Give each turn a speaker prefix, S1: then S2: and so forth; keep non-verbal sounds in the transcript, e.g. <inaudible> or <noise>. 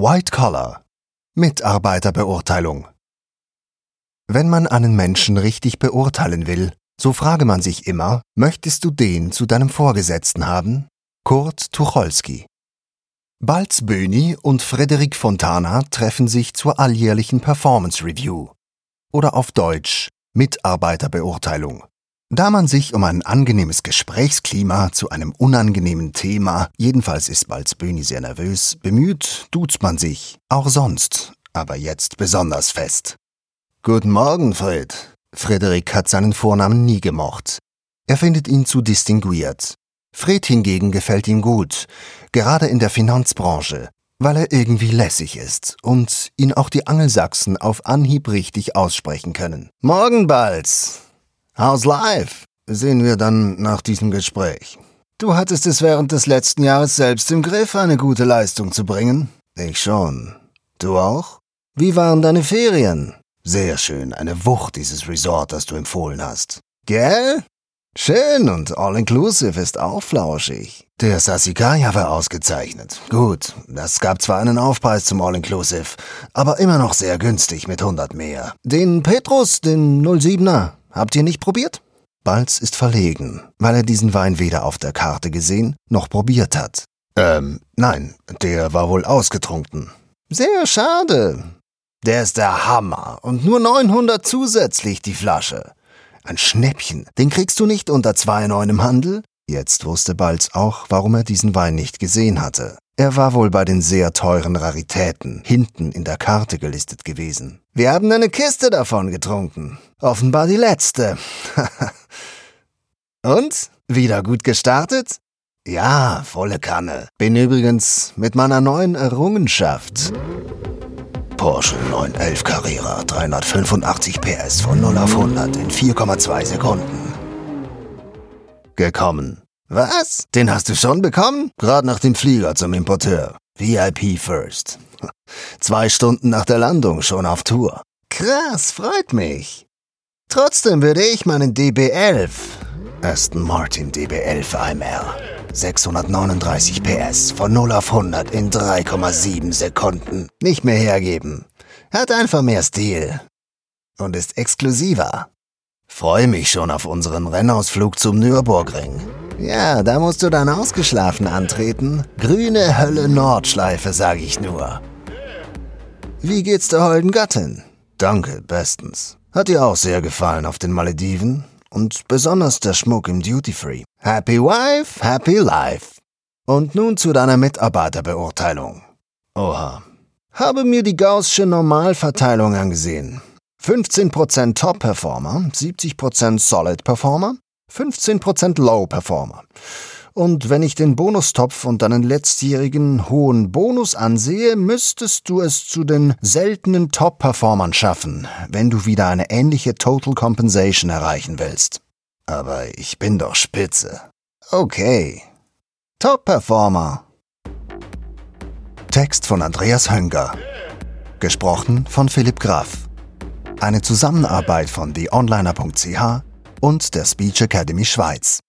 S1: White Collar Mitarbeiterbeurteilung Wenn man einen Menschen richtig beurteilen will, so frage man sich immer, möchtest du den zu deinem Vorgesetzten haben? Kurt Tucholsky Balz Böhni und Frederik Fontana treffen sich zur alljährlichen Performance Review oder auf Deutsch Mitarbeiterbeurteilung. Da man sich um ein angenehmes Gesprächsklima zu einem unangenehmen Thema, jedenfalls ist Balzböni sehr nervös, bemüht, duzt man sich, auch sonst, aber jetzt besonders fest. Guten Morgen, Fred. Frederik hat seinen Vornamen nie gemocht. Er findet ihn zu distinguiert. Fred hingegen gefällt ihm gut, gerade in der Finanzbranche, weil er irgendwie lässig ist und ihn auch die Angelsachsen auf Anhieb richtig aussprechen können. Morgen, Balz. How's life? Sehen wir dann nach diesem Gespräch. Du hattest es während des letzten Jahres selbst im Griff, eine gute Leistung zu bringen. Ich schon. Du auch? Wie waren deine Ferien? Sehr schön, eine Wucht dieses Resort, das du empfohlen hast. Gell? Schön und all-inclusive ist auch flauschig. Der Sasikaya war ausgezeichnet. Gut, das gab zwar einen Aufpreis zum All-Inclusive, aber immer noch sehr günstig mit 100 mehr. Den Petrus, den 07er, Habt ihr nicht probiert? Balz ist verlegen, weil er diesen Wein weder auf der Karte gesehen noch probiert hat. Ähm, nein, der war wohl ausgetrunken. Sehr schade. Der ist der Hammer und nur 900 zusätzlich die Flasche. Ein Schnäppchen, den kriegst du nicht unter 2,9 im Handel? Jetzt wusste Balz auch, warum er diesen Wein nicht gesehen hatte. Er war wohl bei den sehr teuren Raritäten hinten in der Karte gelistet gewesen. Wir haben eine Kiste davon getrunken. Offenbar die letzte. <laughs> Und? Wieder gut gestartet? Ja, volle Kanne. Bin übrigens mit meiner neuen Errungenschaft. Porsche 911 Carrera, 385 PS von 0 auf 100 in 4,2 Sekunden. Gekommen. Was? Den hast du schon bekommen? Gerade nach dem Flieger zum Importeur. VIP First. <laughs> Zwei Stunden nach der Landung schon auf Tour. Krass, freut mich. Trotzdem würde ich meinen DB11, Aston Martin DB11 AMR, 639 PS von 0 auf 100 in 3,7 Sekunden nicht mehr hergeben. Hat einfach mehr Stil. Und ist exklusiver. Freue mich schon auf unseren Rennausflug zum Nürburgring. Ja, da musst du dann ausgeschlafen antreten. Grüne Hölle Nordschleife, sag ich nur. Wie geht's der holden Gattin? Danke, bestens. Hat dir auch sehr gefallen auf den Malediven? Und besonders der Schmuck im Duty Free. Happy Wife, Happy Life. Und nun zu deiner Mitarbeiterbeurteilung. Oha. Habe mir die Gaußsche Normalverteilung angesehen. 15% Top-Performer, 70% Solid-Performer, 15% Low Performer. Und wenn ich den Bonustopf und deinen letztjährigen hohen Bonus ansehe, müsstest du es zu den seltenen Top-Performern schaffen, wenn du wieder eine ähnliche Total Compensation erreichen willst. Aber ich bin doch spitze. Okay. Top-Performer. Text von Andreas Hönger. Gesprochen von Philipp Graf. Eine Zusammenarbeit von theonliner.ch und der Speech Academy Schweiz.